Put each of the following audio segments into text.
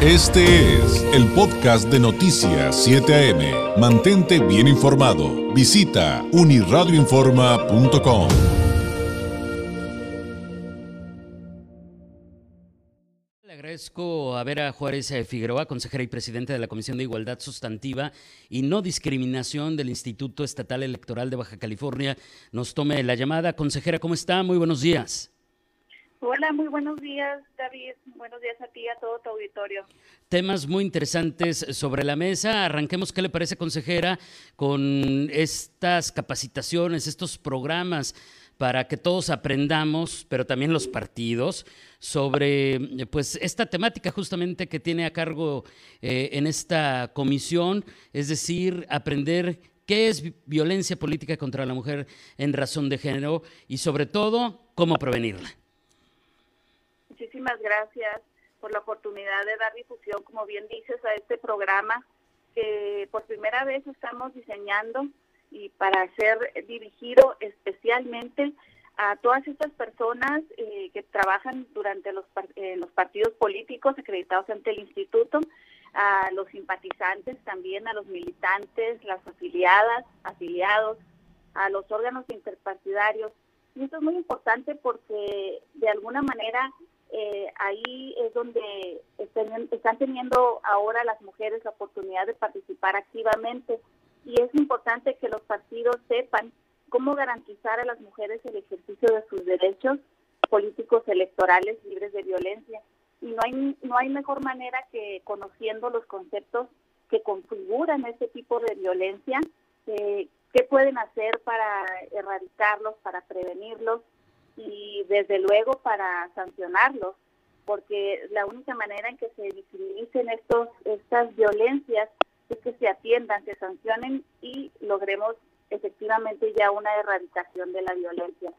Este es el podcast de Noticias 7 AM. Mantente bien informado. Visita uniradioinforma.com. Le agradezco a Vera Juárez eh, Figueroa, consejera y presidenta de la Comisión de Igualdad Sustantiva y No Discriminación del Instituto Estatal Electoral de Baja California, nos tome la llamada. Consejera, ¿cómo está? Muy buenos días. Hola, muy buenos días, David. Buenos días a ti y a todo tu auditorio. Temas muy interesantes sobre la mesa. Arranquemos, ¿qué le parece, consejera, con estas capacitaciones, estos programas para que todos aprendamos, pero también los partidos, sobre pues esta temática justamente que tiene a cargo eh, en esta comisión, es decir, aprender qué es violencia política contra la mujer en razón de género y sobre todo cómo prevenirla muchísimas gracias por la oportunidad de dar difusión, como bien dices, a este programa que por primera vez estamos diseñando y para ser dirigido especialmente a todas estas personas eh, que trabajan durante los, los partidos políticos acreditados ante el instituto, a los simpatizantes también, a los militantes, las afiliadas, afiliados, a los órganos interpartidarios. Y esto es muy importante porque de alguna manera eh, ahí es donde están teniendo ahora las mujeres la oportunidad de participar activamente y es importante que los partidos sepan cómo garantizar a las mujeres el ejercicio de sus derechos políticos electorales libres de violencia. Y no hay, no hay mejor manera que conociendo los conceptos que configuran este tipo de violencia, eh, qué pueden hacer para erradicarlos, para prevenirlos y desde luego para sancionarlos, porque la única manera en que se visibilicen estos, estas violencias es que se atiendan, se sancionen y logremos efectivamente ya una erradicación de la violencia.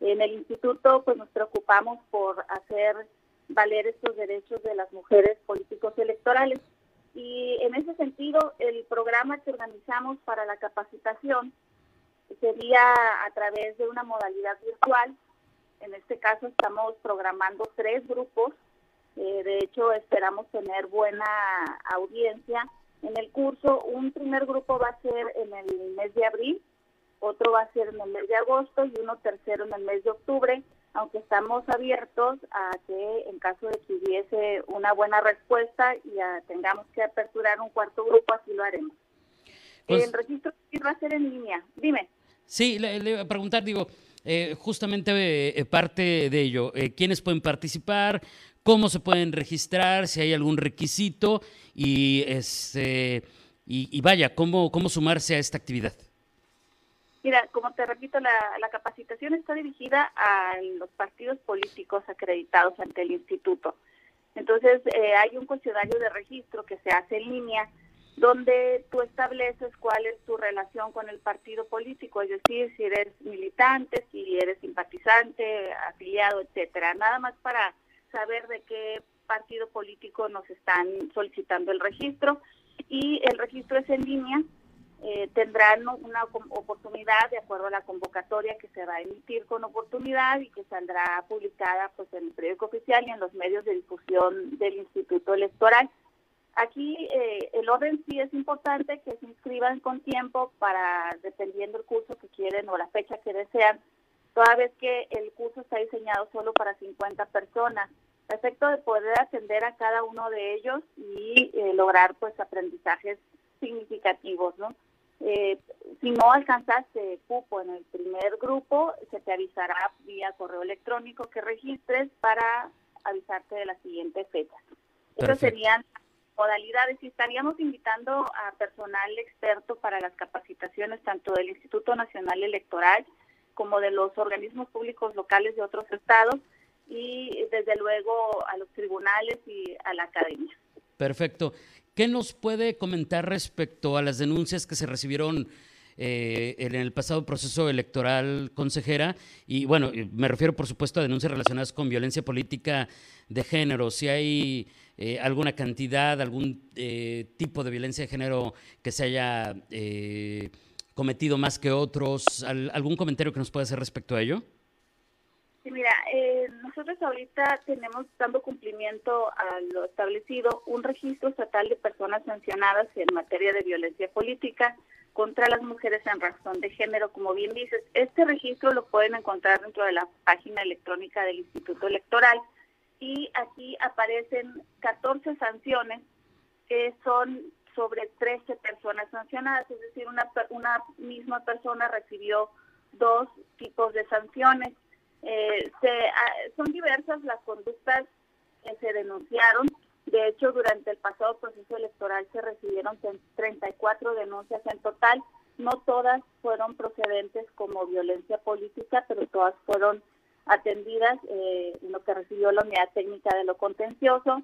En el instituto pues nos preocupamos por hacer valer estos derechos de las mujeres políticos electorales y en ese sentido el programa que organizamos para la capacitación sería a través de una modalidad virtual en este caso estamos programando tres grupos. Eh, de hecho, esperamos tener buena audiencia. En el curso, un primer grupo va a ser en el mes de abril, otro va a ser en el mes de agosto y uno tercero en el mes de octubre, aunque estamos abiertos a que en caso de que hubiese una buena respuesta y tengamos que aperturar un cuarto grupo, así lo haremos. Pues el registro va a ser en línea. Dime. Sí, le, le voy a preguntar, digo, eh, justamente eh, parte de ello. Eh, ¿Quiénes pueden participar? ¿Cómo se pueden registrar? Si hay algún requisito y, este, y, vaya, ¿cómo, ¿cómo sumarse a esta actividad? Mira, como te repito, la, la capacitación está dirigida a los partidos políticos acreditados ante el instituto. Entonces, hay un cuestionario de registro que se hace en línea donde tú estableces cuál es tu relación con el partido político, es decir, si eres militante, si eres simpatizante, afiliado, etcétera. Nada más para saber de qué partido político nos están solicitando el registro y el registro es en línea. Eh, tendrán una oportunidad de acuerdo a la convocatoria que se va a emitir con oportunidad y que saldrá publicada pues en el periódico oficial y en los medios de difusión del Instituto Electoral. Aquí eh, el orden sí es importante que se inscriban con tiempo para, dependiendo el curso que quieren o la fecha que desean, toda vez que el curso está diseñado solo para 50 personas, a efecto de poder atender a cada uno de ellos y eh, lograr pues aprendizajes significativos, ¿no? Eh, si no alcanzaste cupo en el primer grupo, se te avisará vía correo electrónico que registres para avisarte de la siguiente fecha. Esas serían modalidades y estaríamos invitando a personal experto para las capacitaciones tanto del Instituto Nacional Electoral como de los organismos públicos locales de otros estados y desde luego a los tribunales y a la academia. Perfecto. ¿Qué nos puede comentar respecto a las denuncias que se recibieron eh, en el pasado proceso electoral, consejera? Y bueno, me refiero por supuesto a denuncias relacionadas con violencia política de género. Si hay eh, alguna cantidad, algún eh, tipo de violencia de género que se haya eh, cometido más que otros? ¿Algún comentario que nos pueda hacer respecto a ello? Sí, mira, eh, nosotros ahorita tenemos dando cumplimiento a lo establecido un registro estatal de personas sancionadas en materia de violencia política contra las mujeres en razón de género, como bien dices. Este registro lo pueden encontrar dentro de la página electrónica del Instituto Electoral y aquí aparecen 14 sanciones que son sobre 13 personas sancionadas, es decir, una, una misma persona recibió dos tipos de sanciones eh, se, ah, son diversas las conductas que se denunciaron. De hecho, durante el pasado proceso electoral se recibieron 34 denuncias en total. No todas fueron procedentes como violencia política, pero todas fueron atendidas eh, en lo que recibió la unidad técnica de lo contencioso.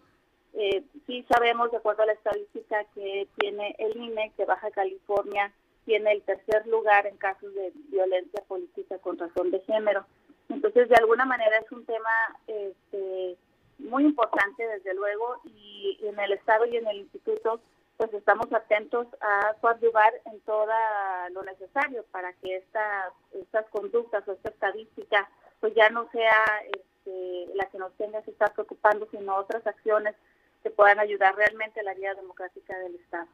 Eh, sí sabemos, de acuerdo a la estadística que tiene el INE, que Baja California tiene el tercer lugar en casos de violencia política con razón de género. Entonces, de alguna manera es un tema este, muy importante, desde luego, y en el Estado y en el Instituto, pues estamos atentos a coadyuvar en todo lo necesario para que esta, estas conductas o esta estadística, pues ya no sea este, la que nos tenga que estar preocupando, sino otras acciones que puedan ayudar realmente a la vida democrática del Estado.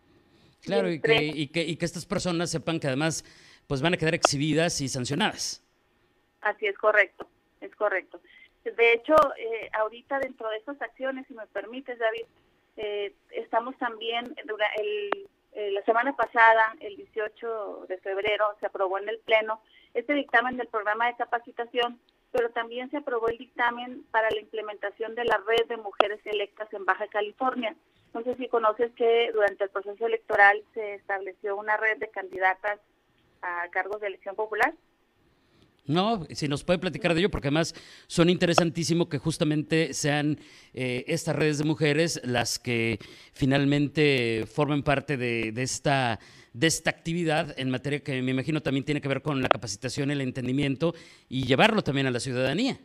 Claro, y que, y que, y que estas personas sepan que además pues van a quedar exhibidas y sancionadas. Así es correcto, es correcto. De hecho, eh, ahorita dentro de estas acciones, si me permites, David, eh, estamos también, el, eh, la semana pasada, el 18 de febrero, se aprobó en el Pleno este dictamen del programa de capacitación, pero también se aprobó el dictamen para la implementación de la red de mujeres electas en Baja California. No sé si conoces que durante el proceso electoral se estableció una red de candidatas a cargos de elección popular. No, si nos puede platicar de ello, porque además son interesantísimo que justamente sean eh, estas redes de mujeres las que finalmente formen parte de, esta, de esta actividad en materia que me imagino también tiene que ver con la capacitación, el entendimiento y llevarlo también a la ciudadanía.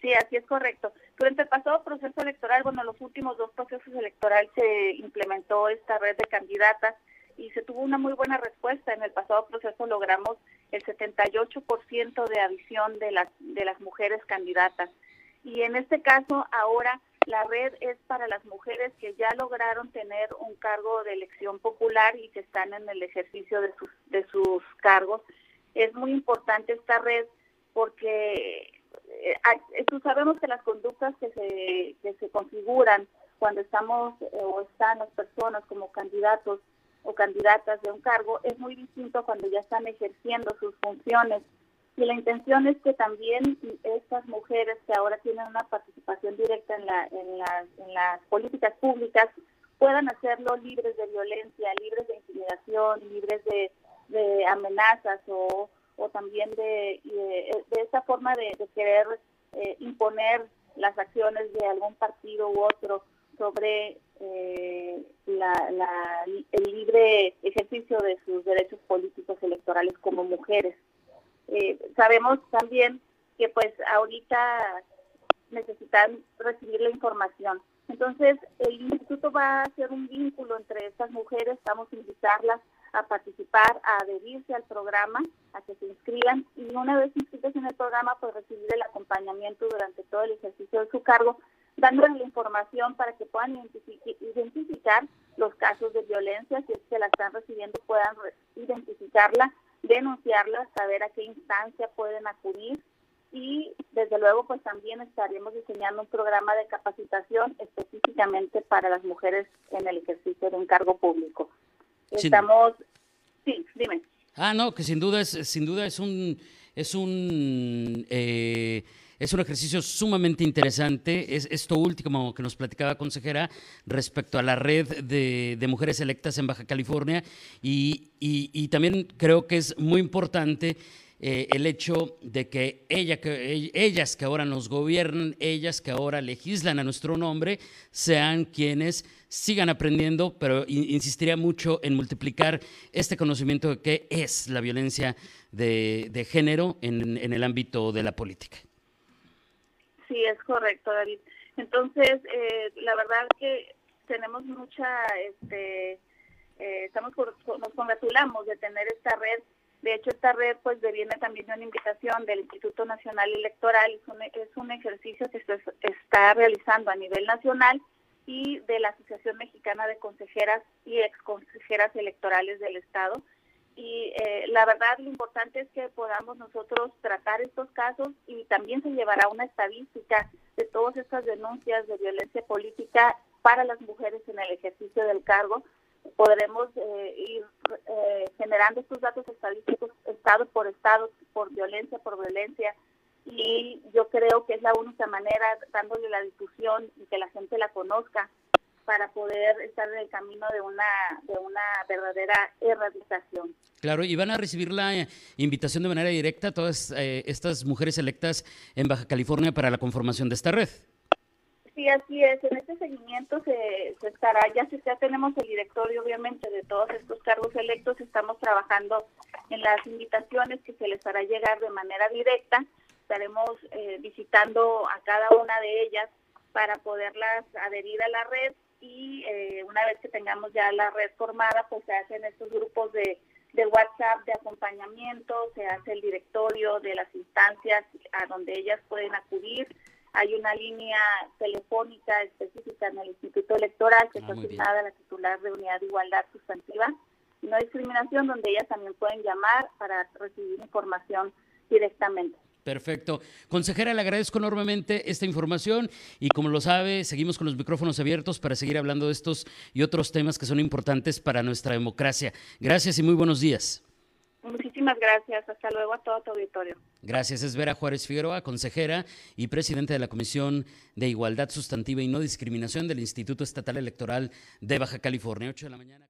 Sí, así es correcto. Durante el pasado proceso electoral, bueno, los últimos dos procesos electorales se implementó esta red de candidatas y se tuvo una muy buena respuesta. En el pasado proceso logramos el 78% de adición de las, de las mujeres candidatas. Y en este caso, ahora la red es para las mujeres que ya lograron tener un cargo de elección popular y que están en el ejercicio de sus, de sus cargos. Es muy importante esta red porque eh, sabemos que las conductas que se, que se configuran cuando estamos eh, o están las personas como candidatos o candidatas de un cargo es muy distinto cuando ya están ejerciendo sus funciones. Y la intención es que también estas mujeres que ahora tienen una participación directa en, la, en, en las políticas públicas puedan hacerlo libres de violencia, libres de intimidación, libres de, amenazas o, también de, de, esta forma de, querer eh, imponer las acciones de algún partido u otro sobre eh, la, el libre ejercicio de sus derechos políticos electorales como mujeres. Eh, sabemos también que pues ahorita necesitan recibir la información. Entonces, el instituto va a hacer un vínculo entre estas mujeres, vamos a invitarlas a participar, a adherirse al programa, a que se inscriban y una vez inscritas en el programa, pues recibir el acompañamiento durante todo el ejercicio de su cargo dándoles la información para que puedan identificar los casos de violencia, si es que la están recibiendo, puedan identificarla, denunciarla, saber a qué instancia pueden acudir y desde luego pues también estaremos diseñando un programa de capacitación específicamente para las mujeres en el ejercicio de un cargo público. Estamos, sí, dime. Ah, no, que sin duda es, sin duda es un, es un eh, es un ejercicio sumamente interesante. Es esto último que nos platicaba consejera respecto a la red de, mujeres electas en Baja California y, también creo que es muy importante eh, el hecho de que, que ellas que ahora nos gobiernan, ellas que ahora legislan a nuestro nombre, sean quienes sigan aprendiendo, pero insistiría mucho en multiplicar este conocimiento de qué es la violencia de, género en el ámbito de la política. Sí, es correcto, David. Entonces, eh, la verdad que tenemos mucha, este, eh, estamos nos congratulamos de tener esta red De hecho, esta red pues deviene también de una invitación del Instituto Nacional Electoral, es un, es un ejercicio que se está realizando a nivel nacional y de la Asociación Mexicana de Consejeras y Exconsejeras Electorales del Estado. Y eh, la verdad, lo importante es que podamos nosotros tratar estos casos y también se llevará una estadística de todas estas denuncias de violencia política para las mujeres en el ejercicio del cargo, podremos eh, ir eh, generando estos datos estadísticos estado por estado, por violencia por violencia, y yo creo que es la única manera, dándole la difusión y que la gente la conozca, para poder estar en el camino de una, de una verdadera erradicación. Claro, y van a recibir la eh, invitación de manera directa todas estas mujeres electas en Baja California para la conformación de esta red. Sí, así es. En este seguimiento se, estará, ya, ya tenemos el directorio, obviamente, de todos estos cargos electos. Estamos trabajando en las invitaciones que se les hará llegar de manera directa. Estaremos eh, visitando a cada una de ellas para poderlas adherir a la red y eh, una vez que tengamos ya la red formada, pues se hacen estos grupos de, de WhatsApp de acompañamiento, se hace el directorio de las instancias a donde ellas pueden acudir. Hay una línea telefónica específica en el Instituto Electoral que ah, está asignada a la titular de Unidad de Igualdad Sustantiva. Y no discriminación, donde ellas también pueden llamar para recibir información directamente. Perfecto. Consejera, le agradezco enormemente esta información y como lo sabe, seguimos con los micrófonos abiertos para seguir hablando de estos y otros temas que son importantes para nuestra democracia. Gracias y muy buenos días. Muchísimas gracias. Hasta luego a todo tu auditorio. Gracias. Es Vera Juárez Figueroa, consejera y presidenta de la Comisión de Igualdad Sustantiva y No Discriminación del Instituto Estatal Electoral de Baja California. 8 de la mañana.